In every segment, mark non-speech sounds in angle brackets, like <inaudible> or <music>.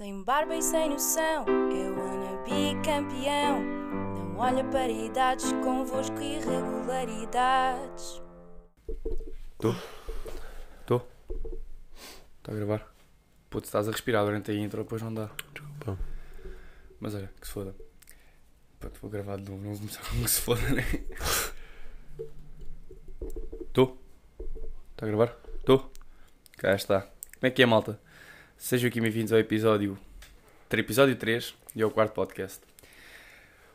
Sem barba e sem noção, eu wanna be campeão. Não olha para idades, convosco irregularidades. Estou? Estou? Está a gravar? Putz, estás a respirar durante a intro, depois não dá. Desculpa. Mas olha, que se foda. Pronto, vou gravar de novo, não vou começar com que se foda, né? Estou? Está a gravar? Estou? Cá está. Como é que é, malta? Sejam aqui bem-vindos ao episódio... Episódio 3 e ao quarto podcast.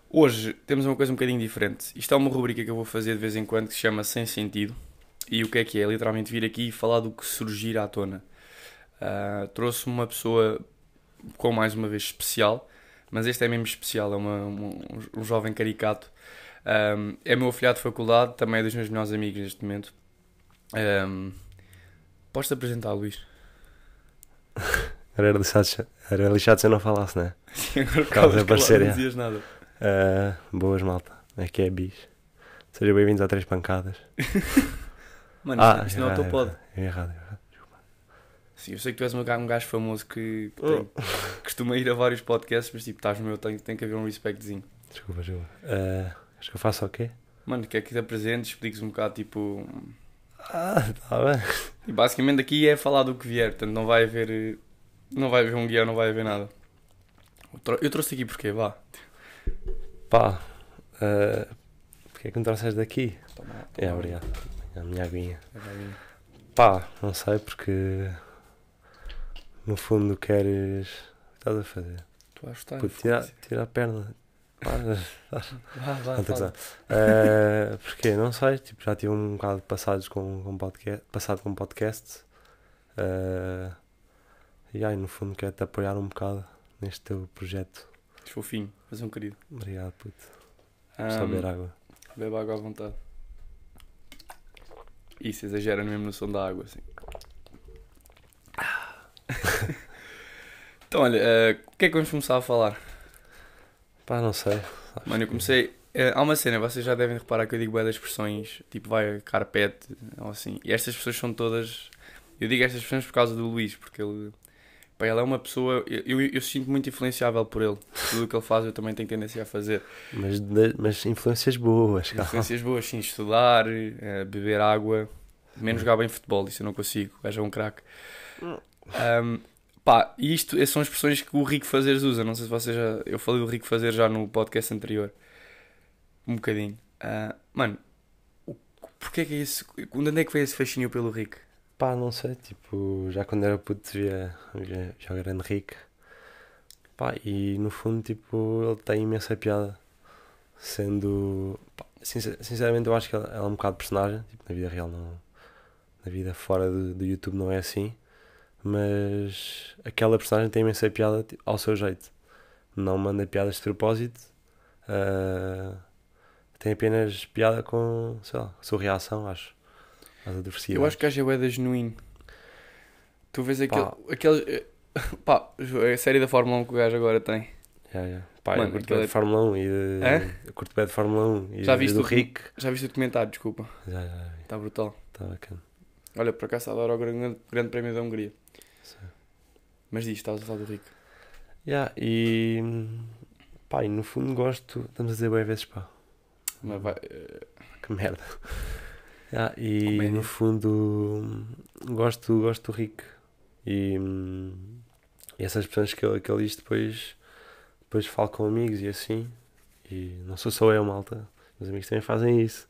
Hoje temos uma coisa um bocadinho diferente. Isto é uma rubrica que eu vou fazer de vez em quando que se chama Sem Sentido. E o que é que é? É literalmente vir aqui e falar do que surgir à tona. Uh, Trouxe uma pessoa com mais uma vez especial, mas este é mesmo especial, é uma, um, jovem caricato. Um, é meu afilhado de faculdade, também é dos meus melhores amigos neste momento. Um, Podes-te apresentar, Luís? Era lixado, se- era lixado se eu não falasse, né? Agora Caso calas, aparecer, é. não dizias nada. Ah, boas, malta. Aqui é bis. Sejam bem-vindos a Três Pancadas. <laughs> Mano, Ah, isto não é o é teu pod. É errado, é errado. Sim, eu sei que tu és um gajo, um gajo famoso que, que Oh. tem- costuma ir a vários podcasts, mas tipo, estás no meu, tem, tem que haver um respectzinho. Desculpa, desculpa. Ah, acho que eu faço o quê? Mano, quer que te apresentes, expliques um bocado, tipo... Ah, tá bem. E basicamente aqui é falar do que vier, portanto não vai haver... eh, Não vai haver um guião, não vai haver nada. Eu trou- Eu trouxe aqui porque, vá. Pá, ah, porque é que me trouxeste daqui? Toma, toma. É, obrigado. A minha aguinha. É. Pá, não sei porque. No fundo queres. O que estás a fazer? Tu vais gostar. Puto, tira, foda-se. tira a perna. Vá, vá. Eh, porque não sei, tipo, já tive um bocado passados com, com podcast, passado com podcast. Eh, e aí, no fundo, quero-te apoiar um bocado neste teu projeto. És fofinho, és um querido. Obrigado, puto. Um, Só beber água. Bebe água à vontade. Isso exagera mesmo no som da água, assim. <laughs> então, olha, eh, o que é que vamos começar a falar? Pá, não sei. Mano, eu comecei. eh, há uma cena, vocês já devem reparar que eu digo bué das expressões, tipo vai carpete, ou assim. E estas pessoas são todas. Eu digo estas expressões por causa do Luís, porque ele. Pá, ele é uma pessoa. Eu, eu, eu sinto muito influenciável por ele. Tudo o que ele faz eu também tenho tendência a fazer. Mas, de- mas influências boas, calma. Influências boas, sim, estudar, eh, beber água, menos jogar bem futebol, isso eu não consigo, o gajo é um craque. Ahm, pá, isto eh, são expressões que o Rico Fazeres usa, não sei se vocês já. Eu falei do Rico Fazer já no podcast anterior. Um bocadinho. Ah, mano, o, porquê é que é isso? Onde é que foi esse fascínio pelo Rico? Pá, não sei, tipo, já quando era puto via, já grande rico. Pá, e no fundo, tipo, ele tem imensa piada. Sendo. pá, sincer- sinceramente, eu acho que ele é um bocado personagem. Tipo, na vida real, não. Na vida fora do, do YouTube não é assim. Mas aquela personagem tem imensa piada tipo, ao seu jeito. Não manda piadas de propósito. ah, tem apenas piada com, sei lá, a sua reação, acho. Às adversidades. Eu acho que o gajo é genuíno. Tu vês aquele. Pá. aquele eh, <laughs> pá, a série da Fórmula 1 que o gajo agora tem. Yeah, yeah. Pá, Mano, eu curto aquilo bem é- de Fórmula 1 e de. Curto bem de Fórmula 1 e, Já viste do o- Rick. Já viste o documentário, desculpa. Já, já. Está brutal. Está bacana. Olha, por acaso adoro o grande, grande prémio da Hungria. Sim. Mas diz, estavas a falar do Rico. Yeah, e. Pá, e no fundo gosto. Estamos a dizer bem vezes, pá. Mas vai, eh, Que merda. Yeah, e Comédia. no fundo. Gosto, gosto do Rick. E. E essas pessoas que ele, que ele diz depois. Depois falo com amigos e assim. E não sou só eu, malta. Meus amigos também fazem isso.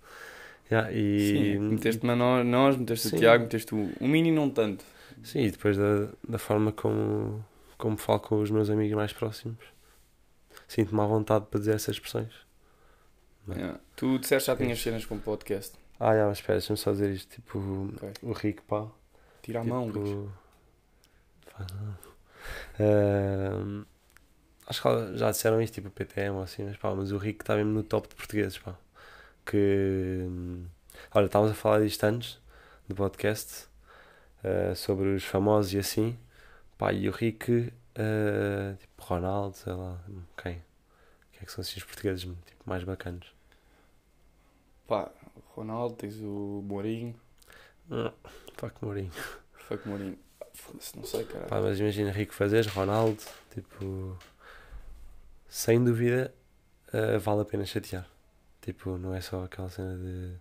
Yeah, e. sim, meteste-me a nós, nós meteste Sim. o Tiago, meteste o, o Mini não tanto. Sim, e depois da, da forma como, como falo com os meus amigos mais próximos, sinto-me à vontade para dizer essas expressões. Não. Yeah. Tu disseste já tinhas cenas com podcast. Ah, já, mas espera, deixa-me só dizer isto. Tipo, Ok. o Rico, pá. Tira a mão, Luís. tipo, não. Ahm, acho que já disseram isto, tipo PTM ou assim, mas pá, mas o Rico está mesmo no top de portugueses, pá. Que. hum, Olha, estávamos a falar disto antes do podcast ah, sobre os famosos e assim. Pá, e o Rico, ah, tipo Ronaldo, sei lá, quem? Quem é que são assim os portugueses tipo, mais bacanas? Pá, Ronaldo, tens o Mourinho. Hum, fuck Mourinho. Fuck Mourinho. Foda-se, não sei, cara. Pá, mas imagina Rico Fazeres, Ronaldo, tipo. Sem dúvida, eh, vale a pena chatear. Tipo, não é só aquela cena de.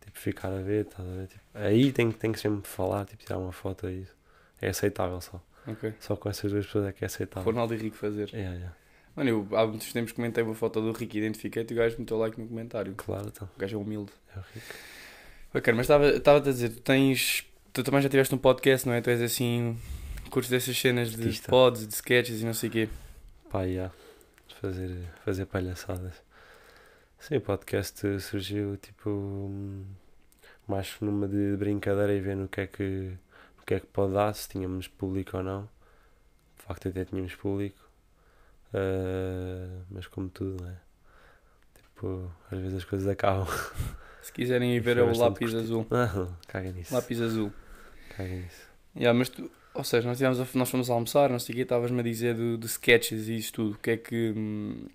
Tipo, ficar a ver, estás a ver? Tipo, aí tem, tem que sempre falar, tipo, tirar uma foto é isso. É aceitável só. Ok. Só com essas duas pessoas é que é aceitável. Ronaldo e Rico fazer. Yeah, yeah. Mano, eu há muitos tempos comentei uma foto do Rico e identifiquei-te e o gajo meteu like no comentário. Claro, então. O gajo é humilde. É o Rico. Ok, mas estava-te a dizer, tu tens. Tu também já tiveste um podcast, não é? Tu és assim. Curtes dessas cenas de Artista. pods, de sketches e não sei o quê. Pá, yeah. Fazer, fazer palhaçadas. Sim, o podcast surgiu tipo mais numa de brincadeira e vendo o que é que o que é que pode dar, se tínhamos público ou não. De facto até tínhamos público. Ah, mas como tudo, né? Tipo, às vezes as coisas acabam. Se quiserem ir <laughs> ver é o lápis azul. <laughs> Não, caga nisso. Lápis azul. Caga nisso. Yeah, mas tu, ou seja, nós, tivemos a- nós fomos a almoçar, não sei o quê, estavas-me a dizer do, de sketches e isso tudo. O que é que. hum,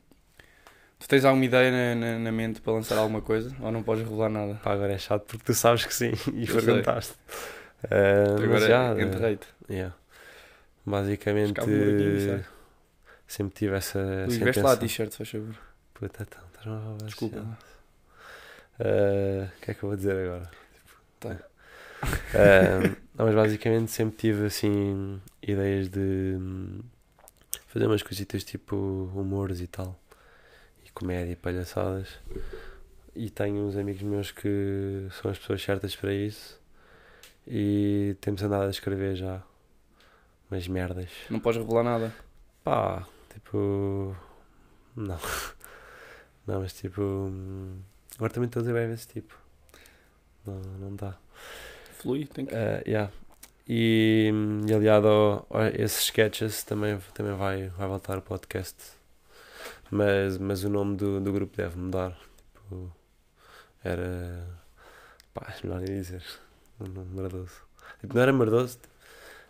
tu tens alguma ideia na, na, na mente para lançar alguma coisa? Ou não podes revelar nada? Pá, agora é chato porque tu sabes que sim <laughs> e Eu perguntaste. Ah, mas Agora já, é enterrei-te. Yeah. Basicamente, um sabe? sempre tive essa, Luís, veste lá a t-shirt, se faz favor. Puta, então, estás-me a roubar Desculpa. assim. Ah, O que é que eu vou dizer agora? Tá. Ah, não, mas basicamente sempre tive assim ideias de hum, fazer umas coisitas tipo humores e tal. Comédia e palhaçadas. E tenho uns amigos meus que são as pessoas certas para isso. E temos andado a escrever já umas merdas. Não podes revelar nada. Pá, tipo. Não. <laughs> Não, mas tipo. Agora também estou a dizer bem esse tipo. Não, não dá. Flui, tem que. Eh, yeah. E, e aliado ao- a esses sketches também, também vai, vai voltar o podcast. Mas, mas o nome do, do grupo deve mudar. Tipo, era. Pá, melhor nem dizer. Um nome merdoso. Tipo, não era merdoso.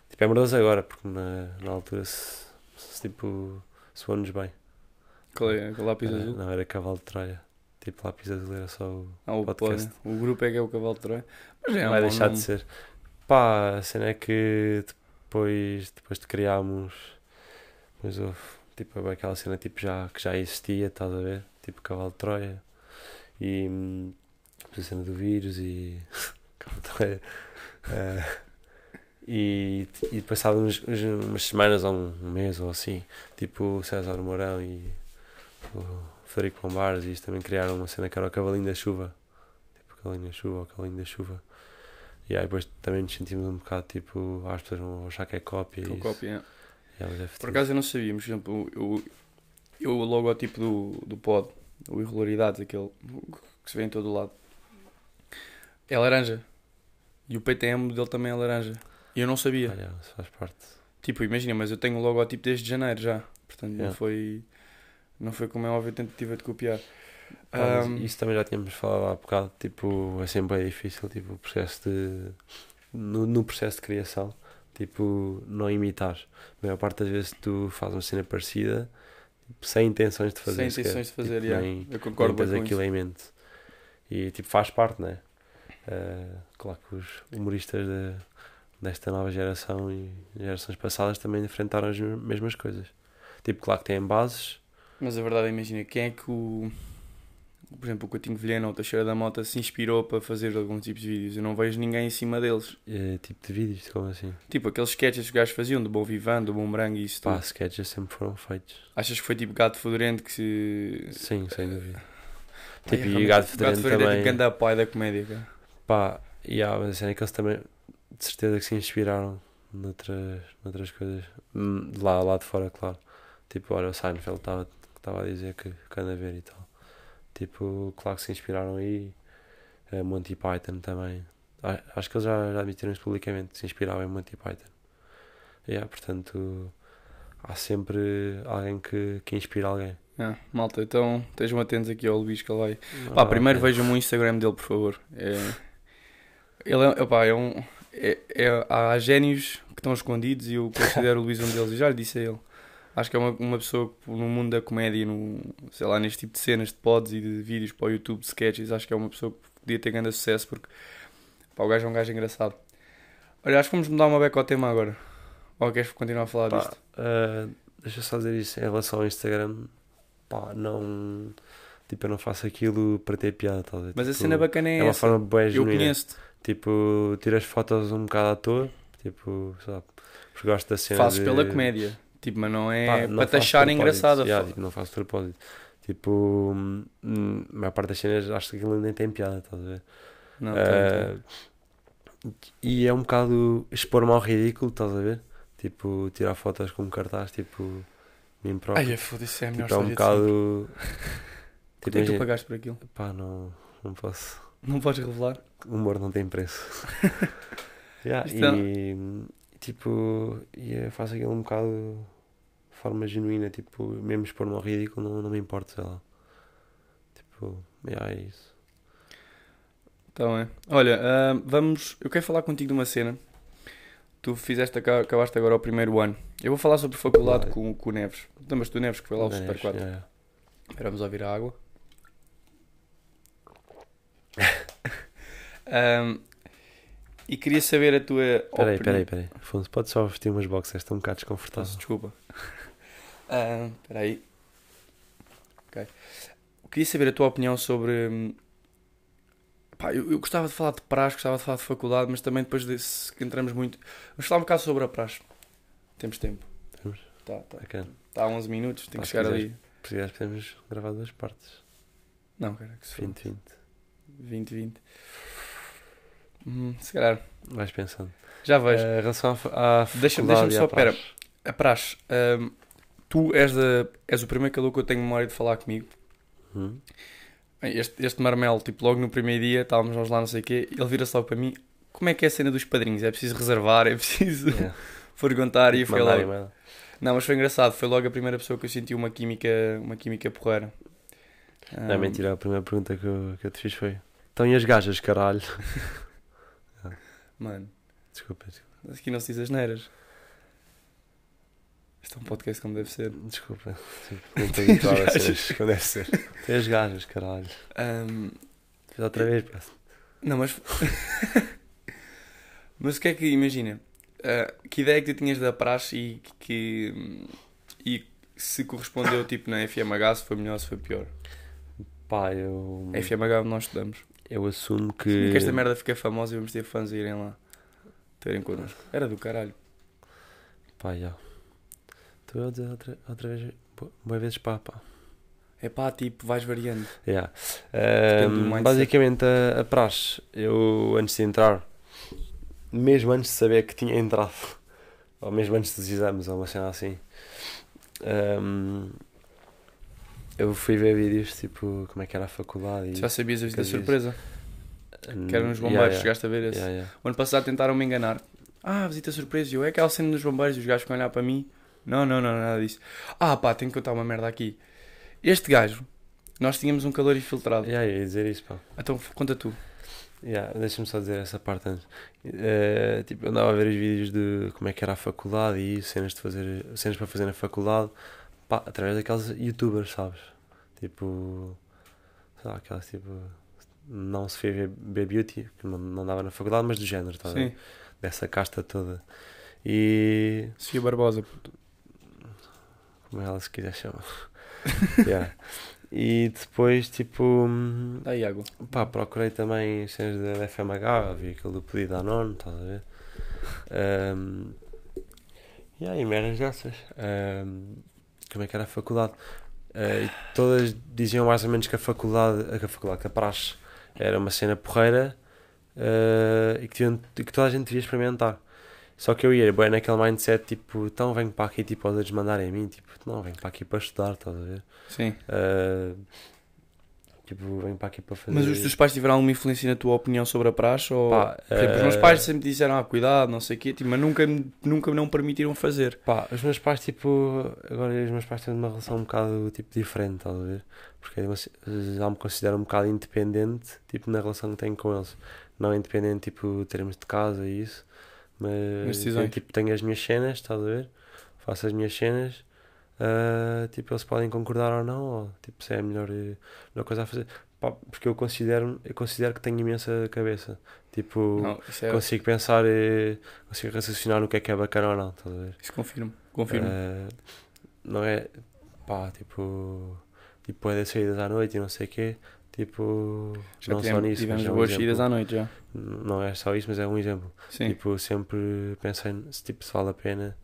Tipo, é merdoso agora, porque na, na altura se, se tipo. soou-nos bem. Qual é? Lápis Era- azul? Não, era cavalo de Troia. Tipo, lápis azul era só o. Ah, o, podcast. o grupo é que é o cavalo de Troia. Mas é Não vai deixar nome. de ser. Pá, a cena é que depois, depois de criarmos, depois houve tipo aquela cena tipo, já, que já existia, estás a ver? Tipo Cavalo de Troia. E hum, a cena do vírus e. <laughs> Cavalo de Troia. Eh, e, e passavam uns, uns- umas semanas ou um, um mês ou assim, tipo o César Mourão e o Federico Bombares e isto também criaram uma cena que era o Cavalinho da Chuva. Tipo Cavalinho da Chuva ou Cavalinho da Chuva. E aí depois também nos sentimos um bocado tipo, as pessoas vão achar que é cópia. Com e isso. cópia, é. Yeah, é Por acaso eu não sabia, mas, por exemplo, eu, eu, o logotipo do, do pod, o Irregularidades, aquele que se vê em todo o lado, é laranja. E o PTM dele também é laranja. E eu não sabia. Yeah, isso faz parte. Tipo, imagina, mas eu tenho o logotipo desde janeiro já. Portanto, não Yeah. foi. Não foi como é óbvio a tentativa de copiar. Pá, Ahm, isso também já tínhamos falado há bocado, tipo, é sempre bem difícil, tipo, o processo de... No, no processo de criação, tipo, não imitar. A maior parte das vezes tu fazes uma cena parecida, tipo, sem intenções de fazer sem intenções de fazer, Tipo, yeah. eu concordo nem tens aquilo isso. em mente. E, tipo, faz parte, né? Eh, claro que os humoristas de- desta nova geração e gerações passadas também enfrentaram as mesmas coisas. Tipo, claro que têm bases, Mas a verdade é, imagina, quem é que o. Por exemplo, o Coutinho Vilhena ou o Teixeira da Mota se inspirou para fazer alguns tipos de vídeos. Eu não vejo ninguém em cima deles. eh, tipo de vídeos, como assim? Tipo, aqueles sketches que os gajos faziam, do Bom Vivant, do Boomerang e isso Pá, tudo. sketches sempre foram feitos. Achas que foi tipo gato fedorento que se. Sim, sem dúvida. Pá, <laughs> Tipo, é, e Gato Fedorento é também. tipo ganda pai da comédia, cara. Pá, e há, mas a cena é que eles também, de certeza que se inspiraram noutras, noutras coisas. Hum, de Lá, lá de fora, claro. Tipo, olha, o Seinfeld estava estava a dizer que, que anda a ver e tal. Tipo, claro que se inspiraram aí. eh, Monty Python também. Acho que eles já, já admitiram isso publicamente, se inspiravam em Monty Python. E yeah, portanto, há sempre alguém que, que inspira alguém. Ah, malta, então estejam atentos aqui ao Luís que ele vai. Pá, Ah, primeiro ok. vejam o Instagram dele, por favor. É... Ele é, opá, é um. É, é- há génios que estão escondidos e eu considero o Luís um deles. E já lhe disse a ele. Acho que é uma, uma pessoa que no mundo da comédia, no, sei lá, neste tipo de cenas, de pods e de vídeos para o YouTube, de sketches, acho que é uma pessoa que podia ter grande sucesso porque pá, o gajo é um gajo engraçado. Olha, acho que vamos mudar uma beca ao tema agora. Ou queres continuar a falar Pá, disto? ah, deixa eu só dizer isso em relação ao Instagram. Pá, não. Tipo, eu não faço aquilo para ter piada, a ver? Mas a Tipo, cena bacana é, É uma essa. forma bem Eu conheço-te. Tipo, tiras fotos um bocado à toa. Tipo, lá, porque gosto da cena. Fazes de- pela comédia. Tipo, mas não é Pá, não para propósito. engraçada. Yeah, tipo, não faço propósito. Tipo, hum, hum, a maior parte das cenas acho que aquilo nem tem piada, estás a ver? Não, Ah, tá, e é um bocado expor-me ao ridículo, estás a ver? Tipo, tirar fotos com um cartaz, tipo, mim próprio. Ai, foda-se, é a melhor tipo, é um bocado. Quanto Tipo, é que tu pagaste por aquilo? pá, não, não posso. Não podes revelar? O humor não tem preço. <laughs> Yeah, Isto é- e tipo, e faço aquilo um bocado de forma genuína, tipo, mesmo expor-me ao ridículo, não, não me importa, sei lá. Tipo, yeah, é isso. Então é. Olha, ah, vamos. Eu quero falar contigo de uma cena. Tu fizeste, aca- acabaste agora o primeiro ano. Eu vou falar sobre faculdade com, com o Neves. Lembras-te do Neves que foi lá ao É, Super 4? yeah, yeah. Espera, vamos ouvir a água. <laughs> Ahm, e queria saber a tua Peraí, opinião. peraí, peraí. Afonso, pode só vestir umas boxers, estou um bocado desconfortável. Desculpa. <laughs> Ah, Espera aí. Ok. Queria saber a tua opinião sobre. hum, Pá, eu, eu gostava de falar de praxe, gostava de falar de faculdade, mas também depois desse que entramos muito. Vamos falar um bocado sobre a praxe. Temos tempo. Temos. Tá, tá. Bacana. Tá a 11 minutos, tem que se chegar quiseres. ali. Se quiseres, podemos gravar duas partes. Não, cara, que se for. 20, 20. 20, 20. Hum, se calhar. Vais pensando. Já vejo. Eh, em relação à, Deixa- deixa-me e só, à pera. praxe. A praxe. hum, tu és, és o primeiro calor que eu tenho memória de falar comigo. Hum? Bem, Este, este marmelo, tipo, logo no primeiro dia, estávamos nós lá, não sei o quê, ele vira-se logo para mim. Como é que é a cena dos padrinhos? É preciso reservar, é preciso Yeah. <laughs> perguntar e foi Mandar logo. Não, mas foi engraçado, foi logo a primeira pessoa que eu senti uma química, uma química porreira. Não é Hum, mentira, a primeira pergunta que eu, que eu te fiz foi: Então e as gajas, caralho? <laughs> Mano, Desculpa, desculpa. aqui não se diz as neiras. Isto é um podcast como deve ser. desculpa. <laughs> Não estou habituado a como deve ser. <laughs> Tem as gajas, caralho. Hum, Fiz outra vez, pá. Não, mas. <laughs> mas o que é que. Imagina. ah, que ideia é que tu tinhas da praxe e que. E se correspondeu tipo na FMH, se foi melhor, se foi pior. Pá, eu. FMH onde nós estudamos. Eu assumo Que... que. que esta merda fica famosa e vamos ter fãs a irem lá. Terem connosco. Era do caralho. Pá, já. Estou a dizer outra, outra vez. bo- Boas vezes pá, pá. É pá, tipo, vais variando. Yeah. Mindset. basicamente, a, a praxe, eu antes de entrar, mesmo antes de saber que tinha entrado, <laughs> ou mesmo antes dos exames, ou uma cena assim, ahm, eu fui ver vídeos tipo como é que era a faculdade. Já sabias a visita Nunca vi surpresa? Que era nos Yeah, bombeiros, yeah. chegaste a ver esse. Yeah, yeah. O ano passado tentaram-me enganar. Ah, visita surpresa. Eu, é aquela cena dos bombeiros e os gajos ficam a olhar para mim. Não, não, não, nada disso. Ah, pá, tenho que contar uma merda aqui. Este gajo, nós tínhamos um calor infiltrado. Yeah, ia dizer isso, pá. Então, conta tu. Yeah, Deixa-me só dizer essa parte antes. Eh, tipo, eu andava a ver os vídeos de como é que era a faculdade e cenas, de fazer, cenas para fazer na faculdade, pá, através daqueles youtubers, sabes? Tipo, sei lá, aquelas tipo, não se fez B-Beauty, que não, não dava na faculdade, mas do género, ver? Sim. Dessa casta toda. E Sofia Barbosa. como ela se quiser chamar. <laughs> Yeah. E depois, tipo. Dá aí água. Pá, procurei também cenas da FMH, vi aquilo do pedido da nono, estás a ver? <laughs> Um, e aí, merdas dessas. Ahm, como é que era a faculdade? Ah, e todas diziam mais ou menos que a faculdade, que a faculdade, que a praxe era uma cena porreira ah, e, que e que toda a gente devia experimentar. Só que eu ia, bem, naquele mindset, tipo, então venho para aqui, tipo, aos outros mandarem a mim, tipo, não, venho para aqui para estudar, estás a ver? Sim. Ah, tipo, venho para aqui para fazer. Mas os teus pais tiveram alguma influência na tua opinião sobre a praxe? Ou... Pá, Por exemplo, os meus eh, pais sempre disseram, ah, cuidado, não sei o quê, tipo, mas nunca, nunca não permitiram fazer. Pá, os meus pais, tipo, agora os meus pais têm uma relação um bocado, tipo, diferente, estás a ver? Porque já me considero um bocado independente, tipo, na relação que tenho com eles. Não independente, tipo, termos de casa e isso, mas, decisões. eu, tipo, tenho as minhas cenas, estás a ver? Faço as minhas cenas, ah, tipo, eles podem concordar ou não, ou tipo, se é a melhor, eh, melhor coisa a fazer. Pá, porque eu considero, eu considero que tenho imensa cabeça. Tipo, Não, é. consigo pensar, e consigo raciocinar no que é que é bacana ou não, estás a ver? Isso confirmo. Confirmo. Ah, não é, pá, tipo, tipo, é das saídas à noite e não sei o quê. Tipo, já não só tivemos, nisso, tivemos mas é um boas exemplo. saídas à noite já. Não é só isso, mas é um exemplo. Sim. Tipo, sempre pensei se, tipo, se vale a pena.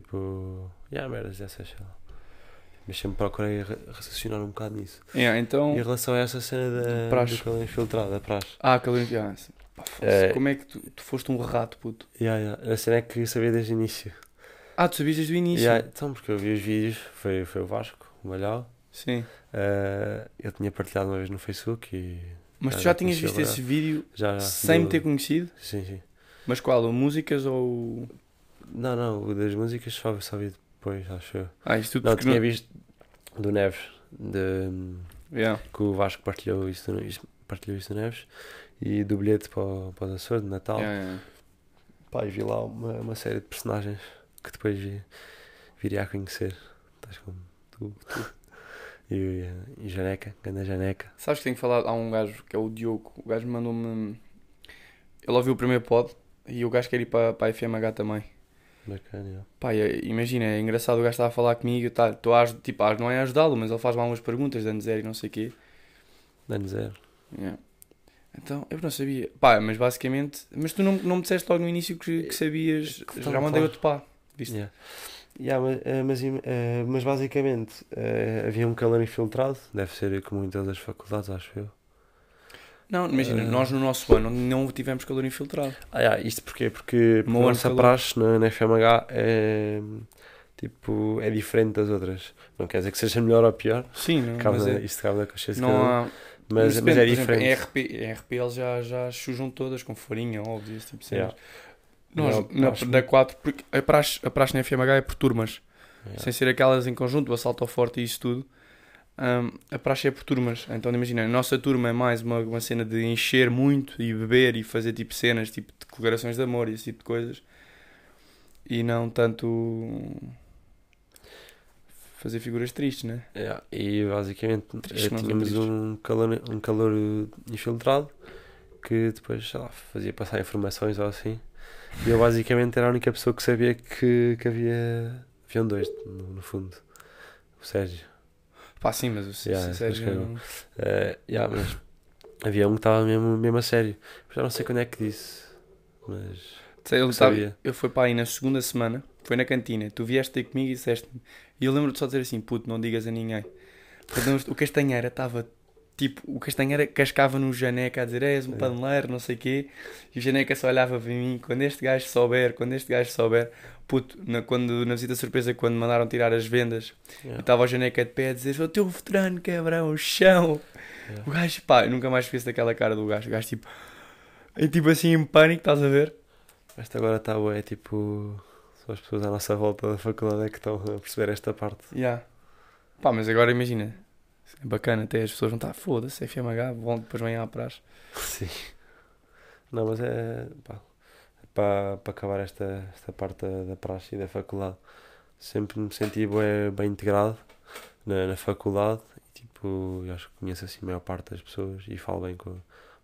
Tipo, yeah, merdas dessas. sei lá. Mas sempre procurei ra- raciocinar um bocado nisso. Yeah, então. em relação a essa cena da Praxe. do calor infiltrado, da praxe. Ah, calor. Foda-se. É. Como é que tu, tu foste um rato, puto? Yeah, yeah. A cena é que sabia desde o início. Ah, tu sabias desde o início? Yeah, então, porque eu vi os vídeos, foi, foi o Vasco, o Malhau. Sim. Uh, eu tinha partilhado uma vez no Facebook e Mas tu já tinhas visto esse vídeo já. já sem me do- ter conhecido? Sim, sim. Mas qual? Músicas ou. Não, não, o das músicas só, só vi depois, acho eu. Ah, isto tudo Não, tinha visto do Neves, de, Yeah. que o Vasco partilhou isso, partilhou isso do Neves e do bilhete para, o- para os Açores de Natal. Yeah, yeah. Pá, vi lá uma, uma série de personagens que depois vi, viria a conhecer. Estás como tu, tu. <laughs> E, e Janeca, grande Janeca. Sabes que tenho que falar. Há um gajo que é o Diogo. O gajo mandou-me. Ele ouviu o primeiro pod e o gajo quer ir para, para a FMH também. Bacana, yeah. Pá, imagina, é engraçado o gajo estava a falar comigo, tá, estou a, tipo, não é ajudá-lo, mas ele faz-me algumas perguntas, dando zero e não sei o quê. Dano zero. Yeah. Então, eu não sabia. Pá, mas basicamente. Mas tu não, não me disseste logo no início que, que sabias. Que já a mandei outro pá. Viste? Yeah. Yeah, mas, eh, mas, eh, mas basicamente eh, havia um calor infiltrado, deve ser como em todas as faculdades, acho eu. Não, imagina, Ah. nós no nosso ano não tivemos calor infiltrado. Ah, yeah, isto porquê? Porque, a nossa calor. praxe na, na FMH é, tipo, é diferente das outras. Não quer dizer que seja melhor ou pior, Sim, não, cabe mas na- é, isto cabe na consciência não há. mas, mas mas depende, é exemplo, diferente. Em RP, em RP eles já, já chujam todas com farinha, óbvio, esse tipo de. Yeah. Nós, Não, na, na 4, porque a praxe, a praxe na FMH é por turmas. Yeah. sem ser aquelas em conjunto, o assalto ao forte e isso tudo. Hum, a praxe é por turmas, então imagina, a nossa turma é mais uma, uma cena de encher muito e beber e fazer tipo cenas, tipo declarações de amor e esse tipo de coisas, e não tanto fazer figuras tristes, né? Yeah, E basicamente Triste, eh, não são tínhamos um calor, um calor infiltrado que depois lá, fazia passar informações ou assim. E eu basicamente era a única pessoa que sabia que, que havia. Haviam dois, no, no fundo. O Sérgio. Pá, sim, mas o Yeah, acho que não- Eh, yeah, mas havia um que estava mesmo, mesmo a sério. Já não sei quando é que disse. Mas. Sei, Ele, sabia. eu fui para aí na segunda semana, foi na cantina. Tu vieste ter comigo e disseste-me. E eu lembro-te só dizer assim: puto, não digas a ninguém. O Castanheira estava tipo, o Castanheira cascava no Janeca a dizer: és um É. paneleiro, não sei o quê. E o Janeca só olhava para mim: quando este gajo souber, quando este gajo souber. Puto, na, quando, na visita surpresa, quando mandaram tirar as vendas, e Yeah, estava o Janeca de pé a dizer: o teu veterano quebrão, o chão. yeah. O gajo, pá, nunca mais esqueço daquela cara do gajo. O gajo, tipo, é tipo assim em pânico, estás a ver? Esta agora está é tipo. São as pessoas à nossa volta da faculdade é que estão a perceber esta parte. Yeah. Pá, mas agora imagina. É bacana, até as pessoas vão estar, foda-se, FMH, vão, depois vêm à praxe. <laughs> Sim. Não, mas é. Pá, é para, para acabar esta, esta parte da, praxe e da faculdade. Sempre me senti bué, bem integrado na, na faculdade. E, tipo, eu acho que conheço assim a maior parte das pessoas e falo bem com a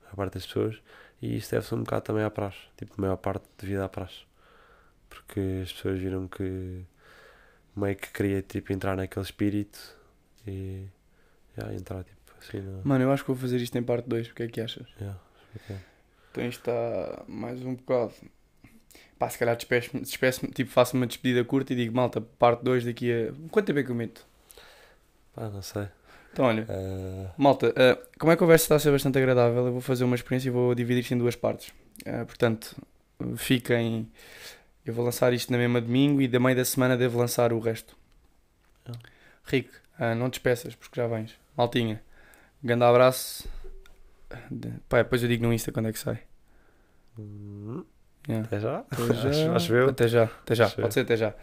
maior parte das pessoas. E isso deve-se um bocado também à praxe. Tipo, a maior parte devido à praxe. Porque as pessoas viram que meio que queria tipo, entrar naquele espírito e yeah, entrar tipo assim. No, Mano, eu acho que vou fazer isto em parte 2, o que é que achas? yeah, ok. Então isto está mais um bocado. Pá, se calhar despeço-me, despeço tipo, faço uma despedida curta e digo, malta, parte 2 daqui a. Quanto tempo é que eu meto? Pá, não sei. Então, olha, Ah, malta, ah, como é que a conversa está a ser bastante agradável, eu vou fazer uma experiência e vou dividir isto em duas partes. Ah, portanto, fiquem. Eu vou lançar isto na mesma domingo e da meio da semana devo lançar o resto. Ah. Rico, não te despeças porque já vens. Maltinha, grande abraço. Pá, depois eu digo no Insta quando é que sai. hum, Yeah. até já. Até já. <laughs> Acho, acho eu. Até já, até já. Acho. Pode ser até já.